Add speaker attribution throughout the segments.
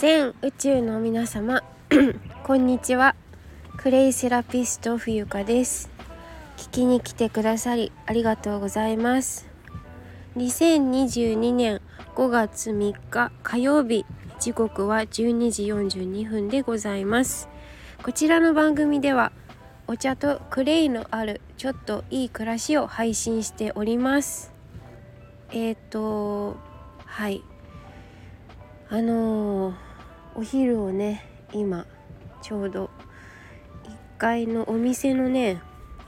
Speaker 1: 全宇宙の皆様 こんにちは。クレイセラピスト冬香です。聞きに来てくださりありがとうございます。2022年5月3日火曜日時刻は12時42分でございます。こちらの番組ではお茶とクレイのあるちょっといい暮らしを配信しております。えっ、ー、とはい。あのー、お昼をね今ちょうど1階のお店のね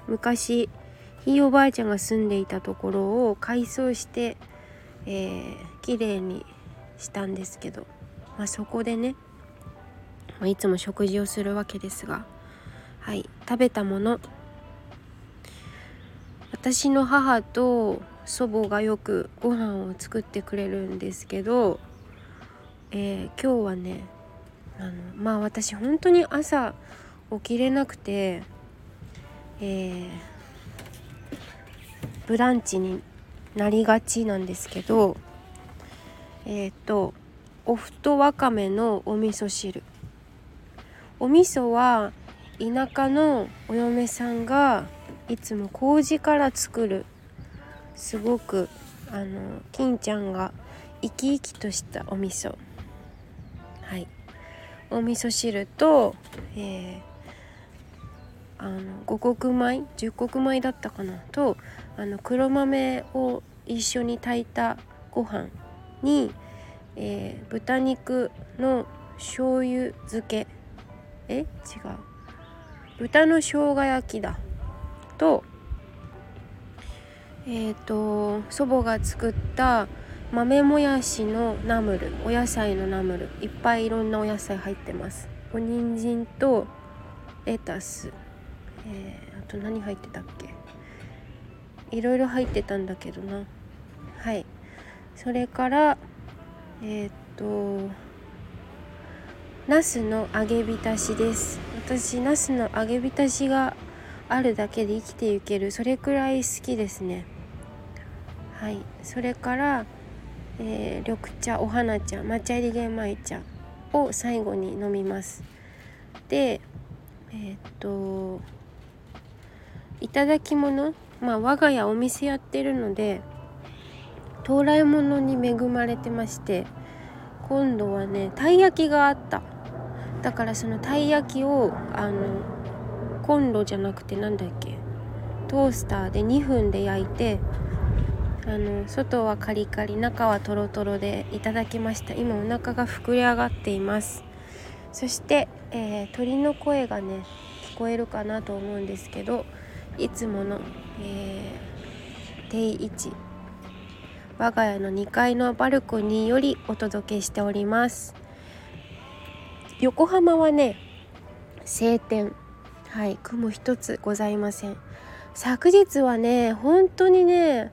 Speaker 1: 昔ひいおばあちゃんが住んでいたところを改装して、えー、綺麗にしたんですけど、まあ、そこでね、まあ、いつも食事をするわけですがはい食べたもの。私の母と祖母がよくご飯を作ってくれるんですけどえー、今日はねあのまあ私本当に朝起きれなくて、えー、ブランチになりがちなんですけどえっ、とおふとわかめのお味噌汁。お味噌は田舎のお嫁さんがいつも麹から作るすごくあの金ちゃんが生き生きとしたお味噌。はい。お味噌汁と、えー、あの五穀米十穀米だったかな？とあの黒豆を一緒に炊いたご飯に、えー、豚肉の醤油漬け。え？違う。豚の生姜焼きだ。とえっ、ー、と祖母が作った豆もやしのナムルお野菜のナムルいっぱいいろんなお野菜入ってます。お人参とレタス、えー、あと何入ってたっけ？いろいろ入ってたんだけどな。はい。それからえっ、とナスの揚げ浸しです。私ナスの揚げ浸しがあるだけで生きていける。それくらい好きですね。はい。それからえー、緑茶お花茶抹茶入り玄米茶を最後に飲みます。でえー、っといただき物まあ我が家お店やってるので到来物に恵まれてまして今度はねたい焼きがあった。だからそのたい焼きをあのコンロじゃなくて何だっけトースターで2分で焼いてあの外はカリカリ中はトロトロでいただきました。今お腹が膨れ上がっています。そして、えー、鳥の声がね聞こえるかなと思うんですけどいつもの、えー、定位置我が家の2階のバルコニーよりお届けしております。横浜はね晴天。はい雲一つございません。昨日はね本当にね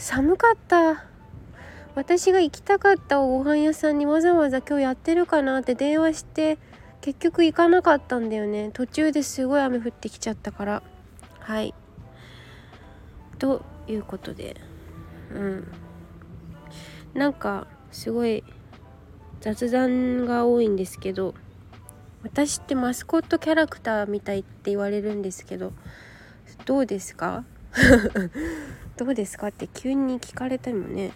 Speaker 1: 寒かった。私が行きたかったおご飯屋さんにわざわざ今日やってるかなって電話して結局行かなかったんだよね。途中ですごい雨降ってきちゃったから。はい。ということで。うん。なんかすごい雑談が多いんですけど私ってマスコットキャラクターみたいって言われるんですけどどうですか？どうですかって急に聞かれてもね、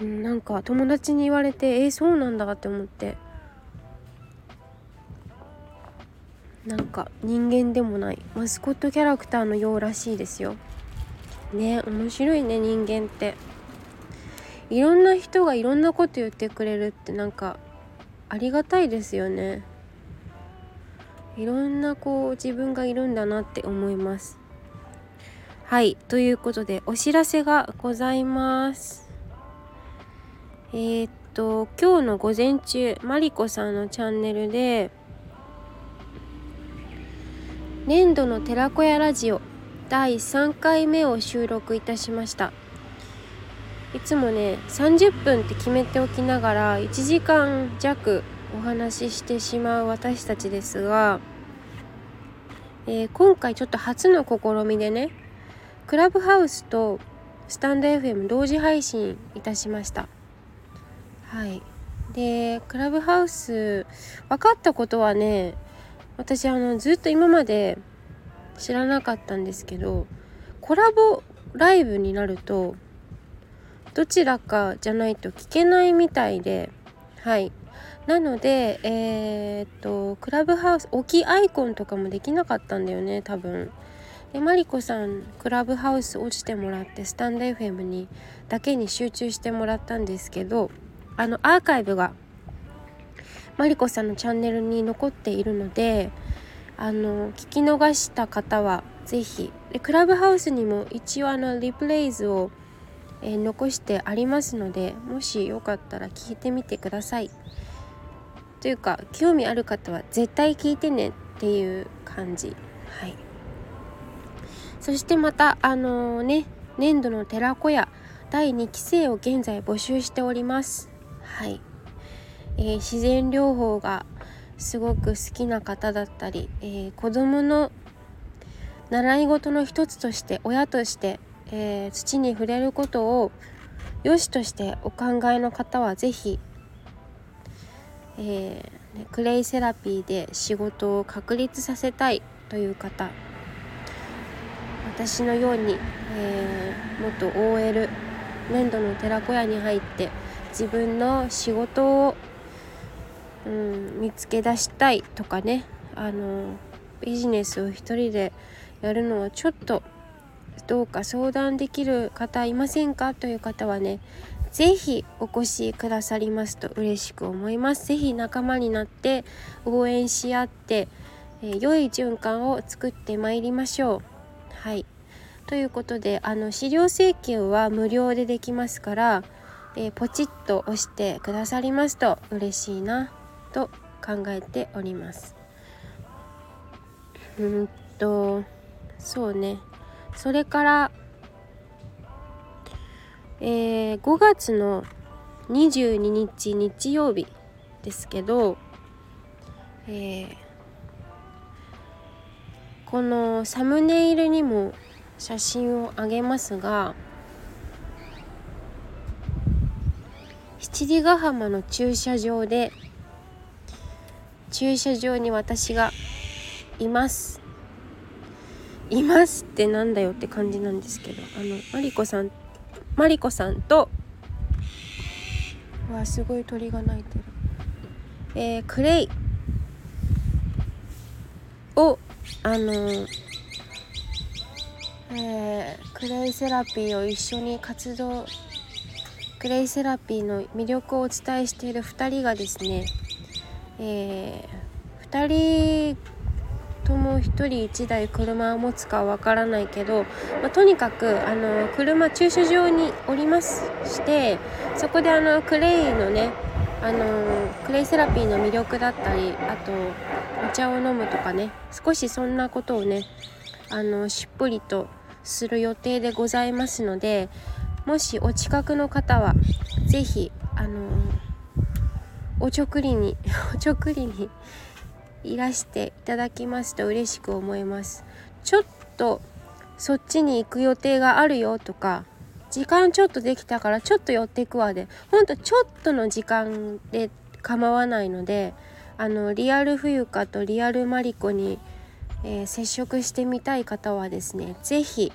Speaker 1: うん、なんか友達に言われてえー、そうなんだって思って。なんか人間でもない。マスコットキャラクターのようらしいですよ。ね面白いね人間って。いろんな人がいろんなこと言ってくれるってなんかありがたいですよね。いろんなこう自分がいるんだなって思います。はいということでお知らせがございます。えー、っと今日の午前中マリコさんのチャンネルで年度の寺子屋ラジオ第3回目を収録いたしました。いつもね30分って決めておきながら1時間弱お話ししてしまう私たちですが、えー、今回ちょっと初の試みでねクラブハウスとスタンド FM 同時配信いたしました。はい。でクラブハウス分かったことはね私あのずっと今まで知らなかったんですけどコラボライブになるとどちらかじゃないと聞けないみたいではい。なのでえー、っとクラブハウス置きアイコンとかもできなかったんだよね多分。でマリコさんクラブハウス落ちてもらってスタンド FM にだけに集中してもらったんですけどあのアーカイブがマリコさんのチャンネルに残っているのであの聞き逃した方は是非でクラブハウスにも一応あのリプレイズを、えー、残してありますのでもしよかったら聞いてみてください。というか興味ある方は絶対聞いてねっていう感じ。はい。そしてまたあの、ね粘土の寺子屋第2期生を現在募集しております。はい、えー、自然療法がすごく好きな方だったり、えー、子どもの習い事の一つとして親として、えー、土に触れることを良しとしてお考えの方は是非、えー、クレイセラピーで仕事を確立させたいという方私のように、えー、元 OL 粘土の寺子屋に入って自分の仕事をうん、見つけ出したいとかねあのビジネスを一人でやるのはちょっとどうか相談できる方いませんかという方はね是非お越しくださりますと嬉しく思います。是非仲間になって応援し合って、えー、良い循環を作ってまいりましょう。はいということであの資料請求は無料でできますから、えー、ポチッと押してくださりますと嬉しいな。と考えておりますうんとそうねそれからえー、5月の22日日曜日ですけど、えー、このサムネイルにも写真をあげますが七里ヶ浜の駐車場で駐車場に私がいます。いますってなんだよって感じなんですけどあのマリコさんマリコさんとわすごい鳥が鳴いてる。えー、クレイをあのえー、クレイセラピーを一緒に活動クレイセラピーの魅力をお伝えしている2人がですねえー、2人とも1人1台車を持つかわからないけど、まあ、とにかくあの車駐車場におりますしてそこであのクレイのねあのクレイセラピーの魅力だったりあと茶を飲むとかね。少しそんなことをねあのしっぽりとする予定でございますのでもしお近くの方は是非あのおちょくりに おちょくりにいらしていただきますと嬉しく思います。ちょっとそっちに行く予定があるよとか時間ちょっとできたからちょっと寄ってくわで。ほんとちょっとの時間で構わないのであのリアル冬香とリアルマリコに、えー、接触してみたい方はですね是非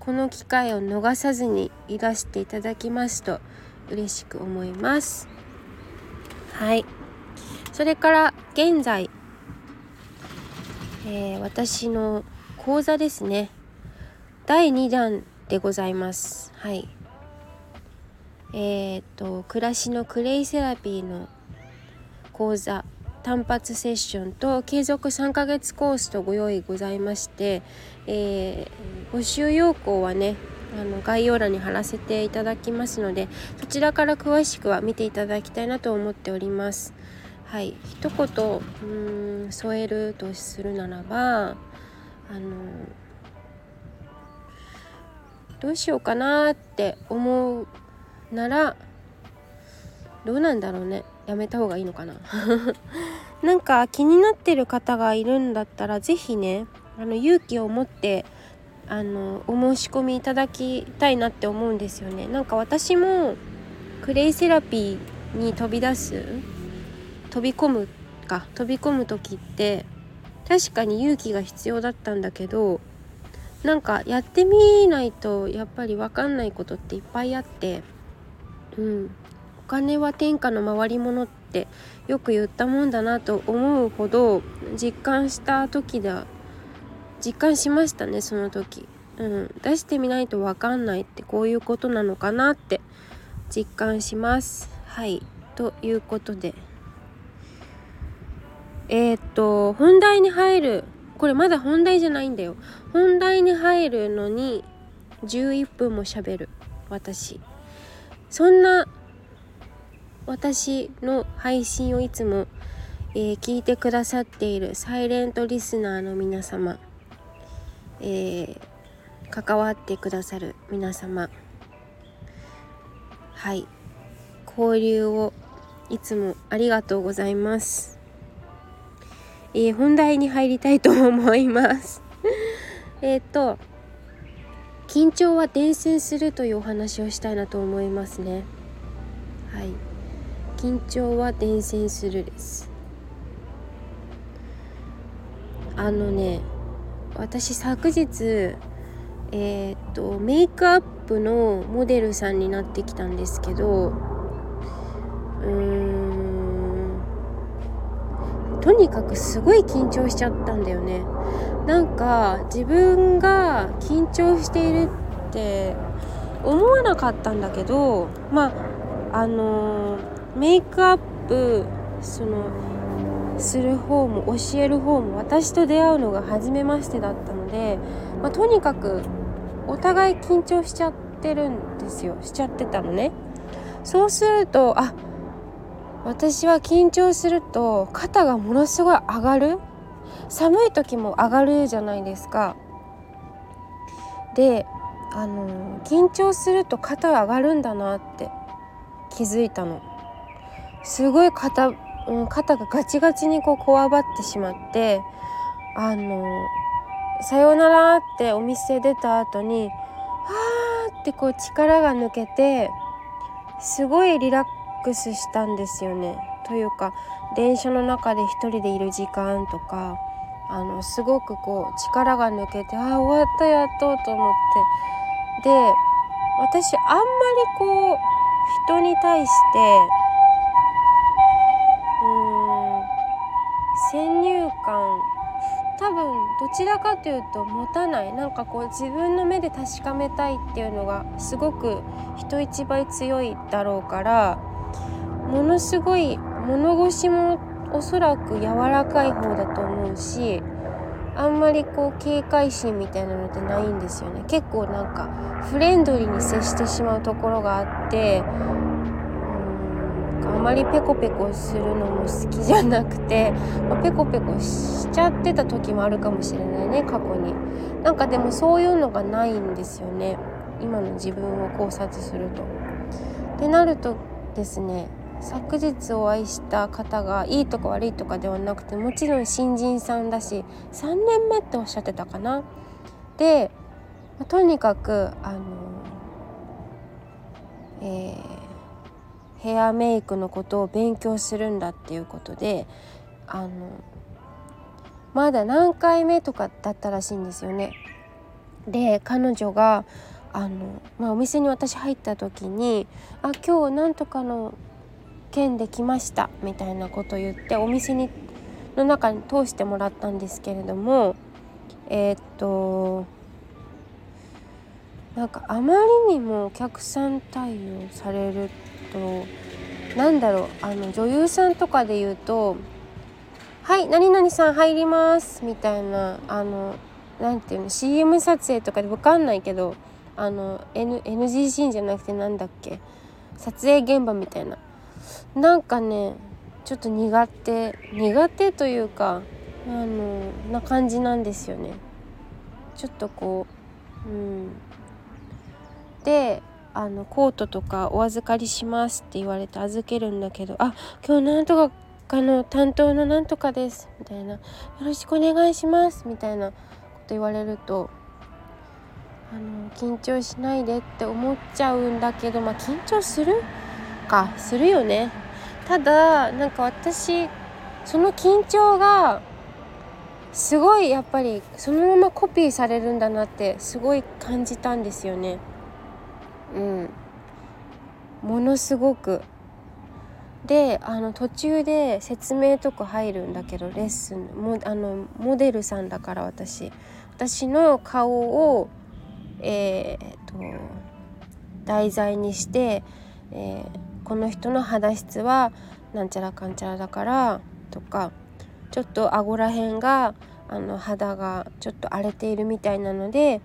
Speaker 1: この機会を逃さずにいらしていただきますと嬉しく思います。はい。それから現在、えー、私の講座ですね。第2弾でございます。はい。えっ、と暮らしのクレイセラピーの講座。単発セッションと継続3ヶ月コースとご用意ございまして、えー、募集要項はねあの概要欄に貼らせていただきますのでそちらから詳しくは見ていただきたいなと思っております。はい、一言うん添えるとするならばあのどうしようかなって思うならどうなんだろうね。やめた方がいいのかな。なんか気になってる方がいるんだったら是非ねあの勇気を持ってあのお申し込みいただきたいなって思うんですよね。なんか私もクレイセラピーに飛び出す飛び込むか飛び込む時って確かに勇気が必要だったんだけどなんかやってみないとやっぱり分かんないことっていっぱいあってうん。金は天下の回り物ってよく言ったもんだなと思うほど実感した時だ実感しましたねその時、うん、出してみないと分かんないってこういうことなのかなって実感します。はい。ということで。えー、っと本題に入る。これまだ本題じゃないんだよ。本題に入るのに11分も喋る。私。そんな私の配信をいつも、えー、聞いてくださっているサイレントリスナーの皆様、えー、関わってくださる皆様はい交流をいつもありがとうございます。えー、本題に入りたいと思います。えっと緊張は伝染するというお話をしたいなと思いますね。はい。緊張は伝染するです。あのね私昨日えー、っとメイクアップのモデルさんになってきたんですけどうーんとにかくすごい緊張しちゃったんだよね。なんか自分が緊張しているって思わなかったんだけどまああのメイクアップそのする方も教える方も私と出会うのが初めましてだったので、まあ、とにかくお互い緊張しちゃってるんですよ。しちゃってたのね。そうするとあ私は緊張すると肩がものすごい上がる。寒い時も上がるじゃないですか。であの緊張すると肩上がるんだなって気づいたの。すごい肩、うん、肩がガチガチにこうこわばってしまってあのさようならってお店出た後にはーってこう力が抜けてすごいリラックスしたんですよね。というか電車の中で一人でいる時間とかあのすごくこう力が抜けてああ終わったやっとと思ってで私あんまりこう人に対してうん先入観多分どちらかというと持たないなんかこう自分の目で確かめたいっていうのがすごく人一倍強いだろうからものすごい物腰もおそらく柔らかい方だと思うしあんまりこう警戒心みたいなのってないんですよね。結構なんかフレンドリーに接してしまうところがあってうんあまりペコペコするのも好きじゃなくて、まあ、ペコペコしちゃってた時もあるかもしれないね過去になんかでもそういうのがないんですよね今の自分を考察すると。ってなるとですね昨日お会いした方がいいとか悪いとかではなくてもちろん新人さんだし3年目っておっしゃってたかな。で、とにかくあの、えー、ヘアメイクのことを勉強するんだっていうことであのまだ何回目とかだったらしいんですよね。で彼女があの、まあ、お店に私入った時に「あ今日なんとかの券で来ましたみたいなこと言ってお店にの中に通してもらったんですけれどもえー、っとなんかあまりにもお客さん対応されるとなんだろうあの女優さんとかで言うと「はい何々さん入ります」みたいなあのなんていうの CM 撮影とかで分かんないけどあの、N、NG シーンじゃなくてなんだっけ撮影現場みたいな。なんかねちょっと苦手苦手というかあのな感じなんですよね。ちょっとこううん。であのコートとかお預かりしますって言われて預けるんだけどあ今日なんとかかの担当のなんとかですみたいな。よろしくお願いしますみたいなこと言われるとあの緊張しないでって思っちゃうんだけどまあ緊張するかするよね。ただなんか私その緊張がすごいやっぱりそのままコピーされるんだなってすごい感じたんですよね。うん。ものすごく。であの途中で説明とか入るんだけどレッスン。もあのモデルさんだから私。私の顔をえー、っと題材にして、えー、この人の肌質はなんちゃらかんちゃらだからとかちょっと顎らへんがあの肌がちょっと荒れているみたいなので、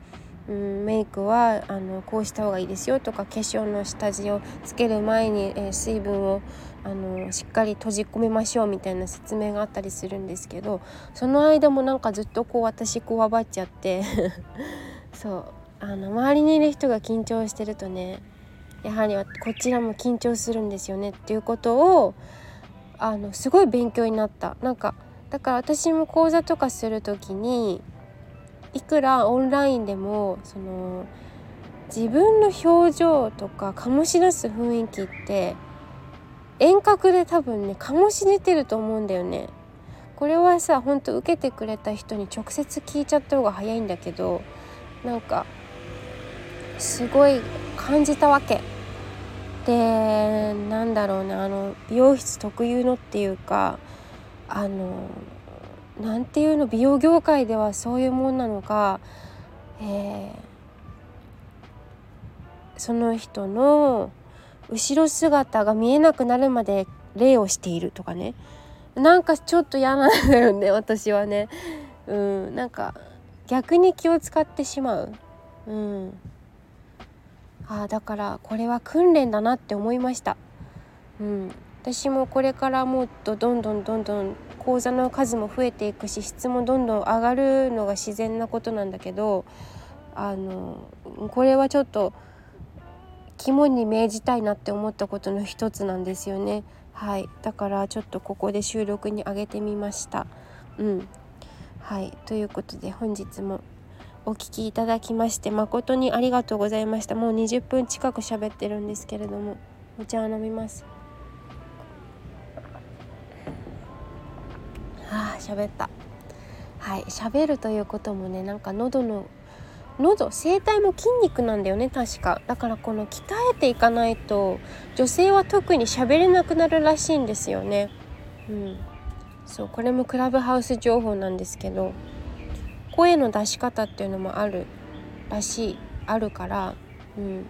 Speaker 1: うん、メイクはあのこうした方がいいですよとか化粧の下地をつける前に、えー、水分をあのしっかり閉じ込めましょうみたいな説明があったりするんですけどその間もなんかずっとこう私こわばっちゃって そう。あの周りにいる人が緊張してるとねやはりこちらも緊張するんですよねっていうことをあのすごい勉強になった。なんかだから私も講座とかする時にいくらオンラインでもその自分の表情とか醸し出す雰囲気って遠隔で多分ね醸し出てると思うんだよね。これはさほんと受けてくれた人に直接聞いちゃった方が早いんだけどなんかすごい感じたわけ。でなんだろうなあの美容室特有のっていうかあのなんていうの美容業界ではそういうもんなのか、えー、その人の後ろ姿が見えなくなるまで礼をしているとかね。なんかちょっと嫌なんだよね私はね。うんなんか逆に気を使ってしまう。うん。あだからこれは訓練だなって思いました。うん。私もこれからもっとどんどんどんどん講座の数も増えていくし質もどんどん上がるのが自然なことなんだけどあのこれはちょっと肝に銘じたいなって思ったことの一つなんですよね。はい。だからちょっとここで収録に上げてみました。うん。はい。ということで本日もお聴きいただきまして誠にありがとうございました。もう20分近く喋ってるんですけれどもお茶を飲みます。あ喋った。はい喋るということもねなんか喉の喉声帯も筋肉なんだよね確か。だからこの鍛えていかないと女性は特に喋れなくなるらしいんですよね。うん。そうこれもクラブハウス情報なんですけど声の出し方っていうのもあるらしいあるからうん。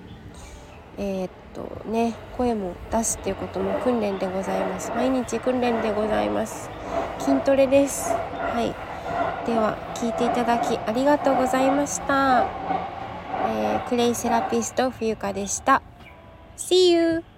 Speaker 1: えー、っとね声も出すっていうことも訓練でございます。毎日訓練でございます。筋トレです。はい。では聞いていただきありがとうございました、えー、クレイセラピスト冬香でした。See you!